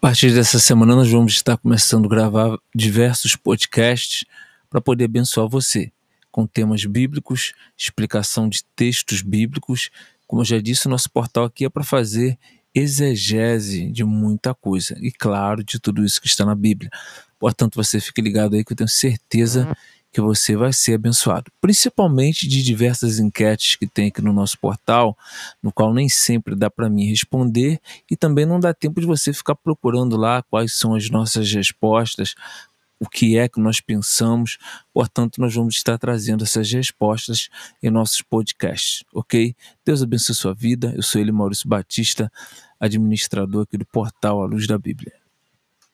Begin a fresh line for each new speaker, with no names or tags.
partir dessa semana, nós vamos estar começando a gravar diversos podcasts para poder abençoar você com temas bíblicos, explicação de textos bíblicos. Como eu já disse, o nosso portal aqui é para fazer exegese de muita coisa e, claro, de tudo isso que está na Bíblia. Portanto, você fique ligado aí que eu tenho certeza que você vai ser abençoado, principalmente de diversas enquetes que tem aqui no nosso portal, no qual nem sempre dá para mim responder e também não dá tempo de você ficar procurando lá quais são as nossas respostas, o que é que nós pensamos. Portanto, nós vamos estar trazendo essas respostas em nossos podcasts, ok? Deus abençoe sua vida. Eu sou ele, Maurício Batista, administrador aqui do portal A Luz da Bíblia.